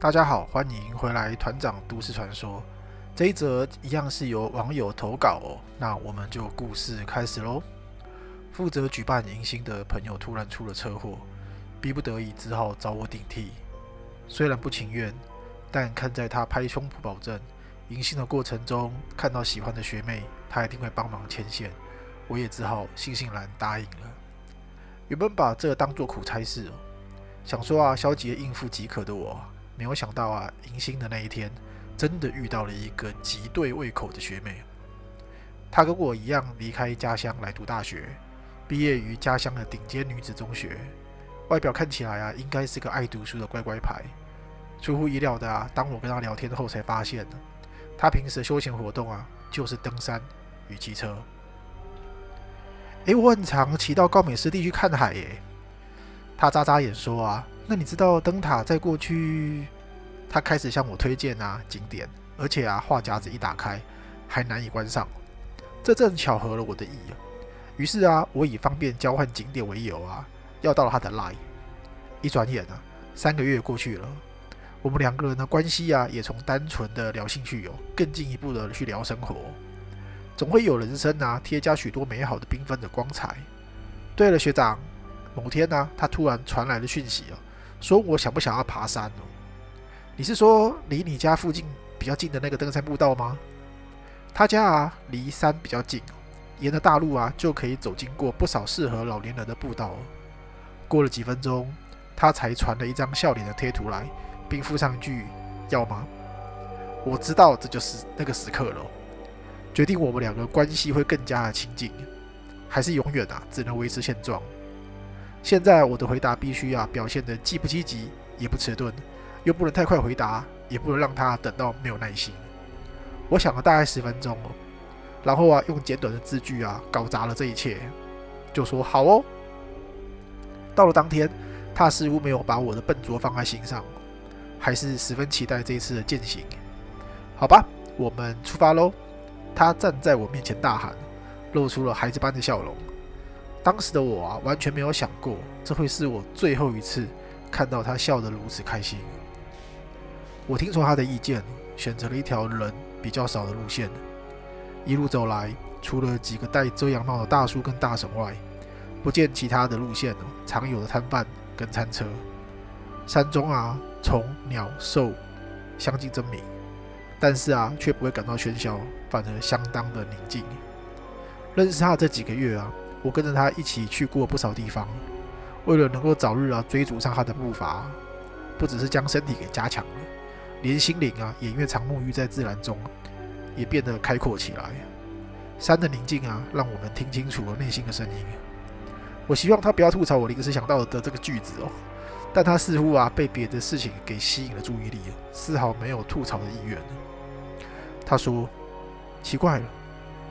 大家好，欢迎回来《团长都市传说》这一则一样是由网友投稿哦。那我们就故事开始喽。负责举办迎新的朋友突然出了车祸，逼不得已只好找我顶替。虽然不情愿，但看在他拍胸脯保证迎新的过程中看到喜欢的学妹，他一定会帮忙牵线，我也只好悻悻然答应了。原本把这当做苦差事哦，想说啊消极应付即可的我。没有想到啊，迎新的那一天，真的遇到了一个极对胃口的学妹。她跟我一样离开家乡来读大学，毕业于家乡的顶尖女子中学。外表看起来啊，应该是个爱读书的乖乖牌。出乎意料的啊，当我跟她聊天后，才发现，她平时的休闲活动啊，就是登山与骑车。诶，我很常骑到高美湿地去看海耶。她眨眨眼说啊。那你知道灯塔在过去，他开始向我推荐啊景点，而且啊话匣子一打开还难以关上，这正巧合了我的意。于是啊，我以方便交换景点为由啊，要到了他的 line。一转眼啊，三个月过去了，我们两个人的关系啊，也从单纯的聊兴趣有更进一步的去聊生活。总会有人生啊添加许多美好的缤纷的光彩。对了，学长，某天呢，他突然传来了讯息啊。说我想不想要爬山哦？你是说离你家附近比较近的那个登山步道吗？他家啊离山比较近，沿着大路啊就可以走经过不少适合老年人的步道。过了几分钟，他才传了一张笑脸的贴图来，并附上一句：“要吗？”我知道这就是那个时刻了，决定我们两个关系会更加的亲近，还是永远啊只能维持现状。现在我的回答必须啊表现的既不积极也不迟钝，又不能太快回答，也不能让他等到没有耐心。我想了大概十分钟哦，然后啊用简短的字句啊搞砸了这一切，就说好哦。到了当天，他似乎没有把我的笨拙放在心上，还是十分期待这一次的践行。好吧，我们出发喽。他站在我面前大喊，露出了孩子般的笑容。当时的我啊，完全没有想过这会是我最后一次看到他笑得如此开心。我听从他的意见，选择了一条人比较少的路线。一路走来，除了几个戴遮阳帽的大叔跟大婶外，不见其他的路线常有的摊贩跟餐车。山中啊，虫鸟兽相继争鸣，但是啊，却不会感到喧嚣，反而相当的宁静。认识他这几个月啊。我跟着他一起去过不少地方，为了能够早日啊追逐上他的步伐，不只是将身体给加强了，连心灵啊也越常沐浴在自然中，也变得开阔起来。山的宁静啊，让我们听清楚了内心的声音。我希望他不要吐槽我临时想到的这个句子哦，但他似乎啊被别的事情给吸引了注意力，丝毫没有吐槽的意愿。他说：“奇怪了，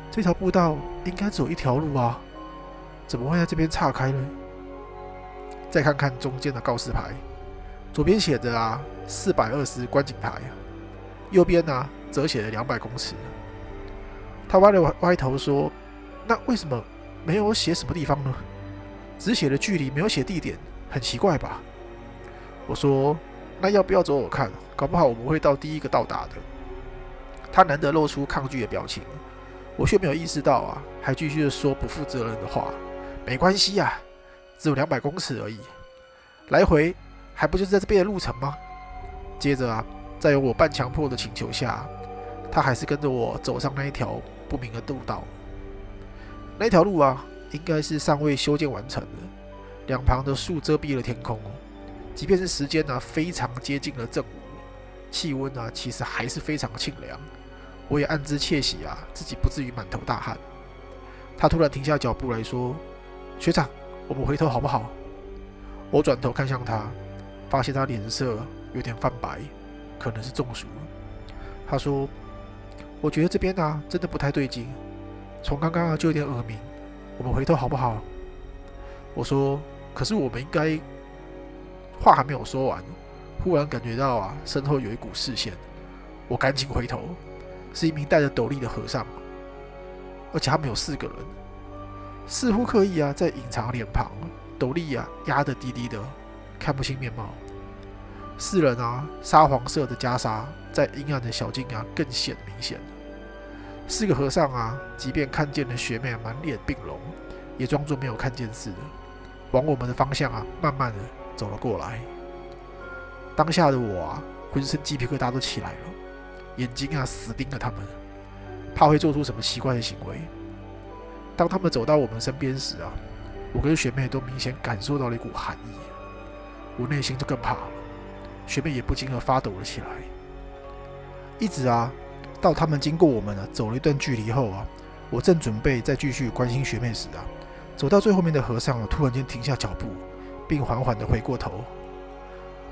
这条步道应该只有一条路啊。”怎么会在这边岔开呢？再看看中间的告示牌，左边写着啊四百二十观景台，右边呢则写了两百公尺。他歪了歪头说：“那为什么没有写什么地方呢？只写了距离，没有写地点，很奇怪吧？”我说：“那要不要走走看？搞不好我们会到第一个到达的。”他难得露出抗拒的表情，我却没有意识到啊，还继续说不负责任的话。没关系呀，只有两百公尺而已，来回还不就是在这边的路程吗？接着啊，在有我半强迫的请求下，他还是跟着我走上那一条不明的路道。那条路啊，应该是尚未修建完成的，两旁的树遮蔽了天空。即便是时间呢非常接近了正午，气温呢其实还是非常清凉。我也暗自窃喜啊，自己不至于满头大汗。他突然停下脚步来说。学长，我们回头好不好？我转头看向他，发现他脸色有点泛白，可能是中暑了。他说：“我觉得这边啊，真的不太对劲，从刚刚啊就有点耳鸣。我们回头好不好？”我说：“可是我们应该……”话还没有说完，忽然感觉到啊，身后有一股视线。我赶紧回头，是一名戴着斗笠的和尚，而且他们有四个人。似乎刻意啊，在隐藏脸庞，斗笠啊压得低低的，看不清面貌。四人啊，沙黄色的袈裟在阴暗的小径啊更显明显。四个和尚啊，即便看见了学妹满脸病容，也装作没有看见似的，往我们的方向啊慢慢的走了过来。当下的我啊，浑身鸡皮疙瘩都起来了，眼睛啊死盯着他们，怕会做出什么奇怪的行为。当他们走到我们身边时啊，我跟学妹都明显感受到了一股寒意，我内心就更怕了。学妹也不禁的发抖了起来。一直啊，到他们经过我们啊走了一段距离后啊，我正准备再继续关心学妹时啊，走到最后面的和尚啊突然间停下脚步，并缓缓的回过头。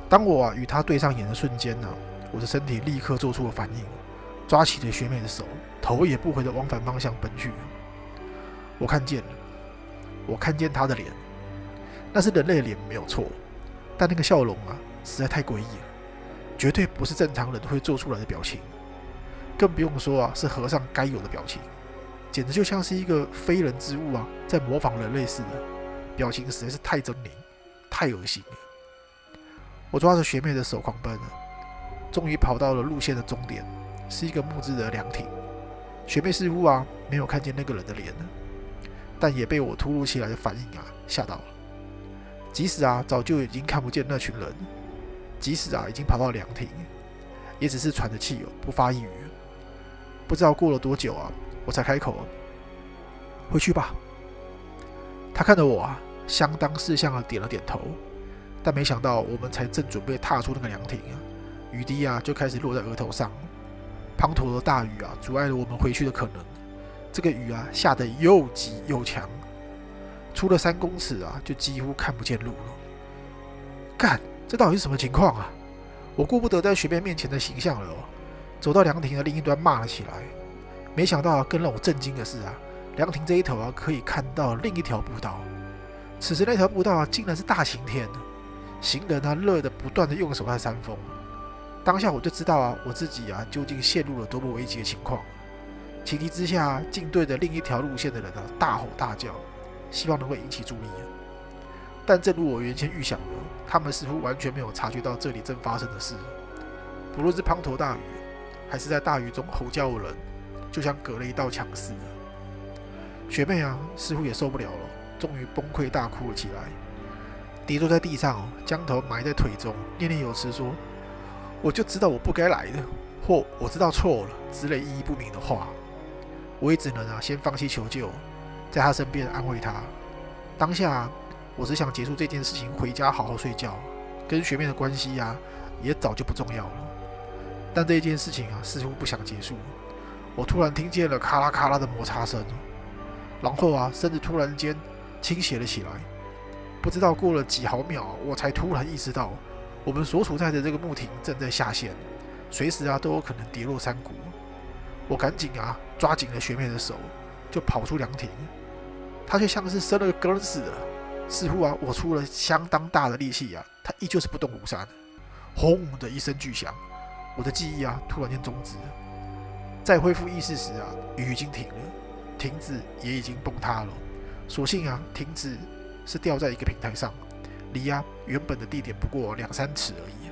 当我啊与他对上眼的瞬间呢，我的身体立刻做出了反应，抓起了学妹的手，头也不回的往反方向奔去。我看见了，我看见他的脸，那是人类脸没有错，但那个笑容啊，实在太诡异了，绝对不是正常人会做出来的表情，更不用说啊是和尚该有的表情，简直就像是一个非人之物啊，在模仿人类似的，表情实在是太狰狞，太恶心了。我抓着学妹的手狂奔了，终于跑到了路线的终点，是一个木质的凉亭。学妹似乎啊没有看见那个人的脸呢。但也被我突如其来的反应啊吓到了。即使啊早就已经看不见那群人，即使啊已经跑到凉亭，也只是喘着气哦，不发一语。不知道过了多久啊，我才开口：“回去吧。”他看着我啊，相当识相的点了点头。但没想到，我们才正准备踏出那个凉亭啊，雨滴啊就开始落在额头上，滂沱的大雨啊阻碍了我们回去的可能。这个雨啊，下得又急又强，出了三公尺啊，就几乎看不见路了。干，这到底是什么情况啊？我顾不得在学妹面前的形象了，走到凉亭的另一端骂了起来。没想到更让我震惊的是啊，凉亭这一头啊，可以看到另一条步道。此时那条步道啊，竟然是大晴天，行人啊热得不断的用手在扇风。当下我就知道啊，我自己啊，究竟陷入了多么危急的情况。情急之下，竟对着另一条路线的人啊大吼大叫，希望能够引起注意。但正如我原先预想的，他们似乎完全没有察觉到这里正发生的事。不论是滂沱大雨，还是在大雨中吼叫的人，就像隔了一道墙似的。学妹啊，似乎也受不了了，终于崩溃大哭了起来，跌坐在地上，将头埋在腿中，念念有词说：“我就知道我不该来的，或我知道错了之类意义不明的话。”我也只能啊，先放弃求救，在他身边安慰他。当下，我只想结束这件事情，回家好好睡觉。跟学妹的关系呀，也早就不重要了。但这件事情啊，似乎不想结束。我突然听见了咔啦咔啦的摩擦声，然后啊，身子突然间倾斜了起来。不知道过了几毫秒，我才突然意识到，我们所处在的这个木亭正在下陷，随时啊都有可能跌落山谷。我赶紧啊，抓紧了学妹的手，就跑出凉亭。她却像是生了个根似的，似乎啊，我出了相当大的力气啊，她依旧是不动如山。轰的一声巨响，我的记忆啊，突然间终止。在恢复意识时啊，雨已经停了，亭子也已经崩塌了。所幸啊，亭子是吊在一个平台上，离啊原本的地点不过两三尺而已。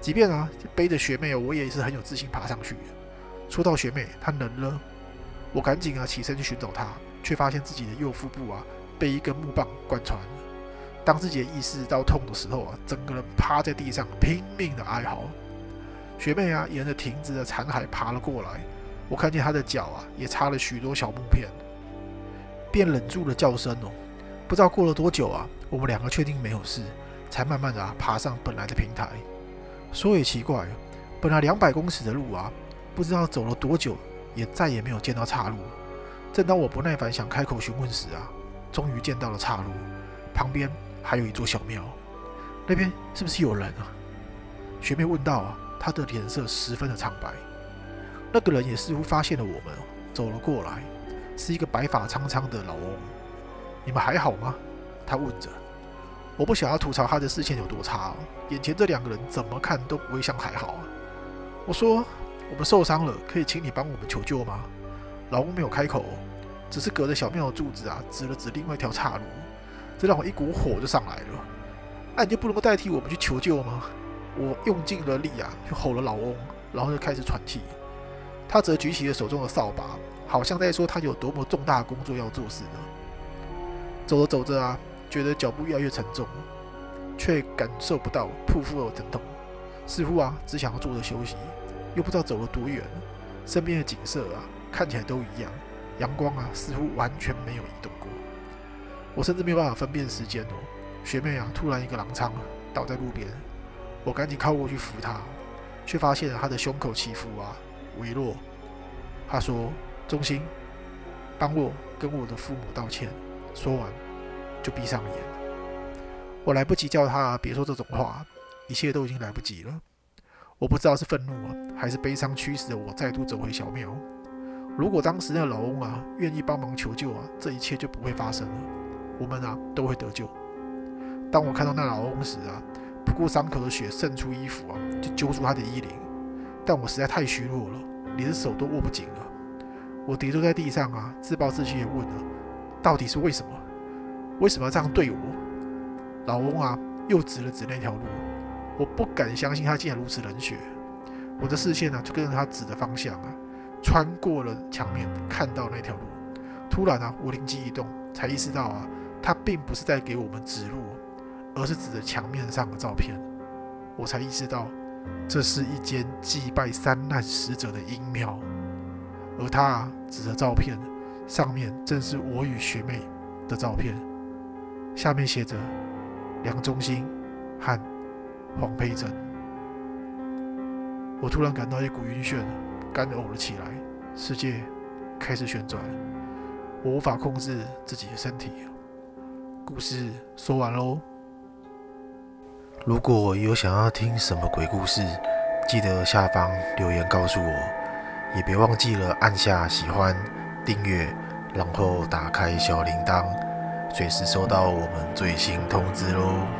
即便啊背着学妹，我也是很有自信爬上去的。说到学妹，她能了，我赶紧啊起身去寻找她，却发现自己的右腹部啊被一根木棒贯穿。当自己意识到痛的时候啊，整个人趴在地上拼命的哀嚎。学妹啊沿着亭子的残骸爬了过来，我看见她的脚啊也插了许多小木片，便忍住了叫声哦。不知道过了多久啊，我们两个确定没有事，才慢慢的啊爬上本来的平台。说也奇怪，本来两百公尺的路啊。不知道走了多久，也再也没有见到岔路。正当我不耐烦想开口询问时啊，终于见到了岔路，旁边还有一座小庙。那边是不是有人啊？学妹问道啊，她的脸色十分的苍白。那个人也似乎发现了我们，走了过来，是一个白发苍苍的老翁。你们还好吗？他问着。我不想要吐槽他的视线有多差，眼前这两个人怎么看都不会像还好啊。我说。我们受伤了，可以请你帮我们求救吗？老翁没有开口，只是隔着小庙的柱子啊，指了指另外一条岔路。这让我一股火就上来了。那你就不能够代替我们去求救吗？我用尽了力啊，就吼了老翁，然后就开始喘气。他则举起了手中的扫把，好像在说他有多么重大的工作要做似的。走着走着啊，觉得脚步越来越沉重，却感受不到瀑布的疼痛，似乎啊只想要坐着休息，又不知道走了多远。身边的景色啊看起来都一样，阳光啊似乎完全没有移动过。我甚至没有办法分辨时间哦。学妹啊突然一个狼疮倒在路边，我赶紧靠过去扶她，却发现她的胸口起伏啊。微弱，她说：“忠心，帮我跟我的父母道歉。”说完，就闭上眼。我来不及叫她别说这种话，一切都已经来不及了。我不知道是愤怒啊，还是悲伤驱使着我再度走回小庙。如果当时那老翁啊愿意帮忙求救啊，这一切就不会发生了，我们啊都会得救。当我看到那老翁时啊，不顾伤口的血渗出衣服啊，就揪住他的衣领。但我实在太虚弱了，连手都握不紧了。我跌坐在地上啊，自暴自弃地问了：“到底是为什么？为什么要这样对我？”老翁啊，又指了指那条路。我不敢相信他竟然如此冷血。我的视线呢，就跟着他指的方向啊，穿过了墙面，看到那条路。突然啊，我灵机一动，才意识到啊，他并不是在给我们指路，而是指着墙面上的照片。我才意识到。这是一间祭拜三难死者的阴庙，而他指着照片，上面正是我与学妹的照片，下面写着梁中心和黄佩珍。我突然感到一股晕眩，干呕了起来，世界开始旋转，我无法控制自己的身体。故事说完喽。如果有想要听什么鬼故事，记得下方留言告诉我，也别忘记了按下喜欢、订阅，然后打开小铃铛，随时收到我们最新通知喽。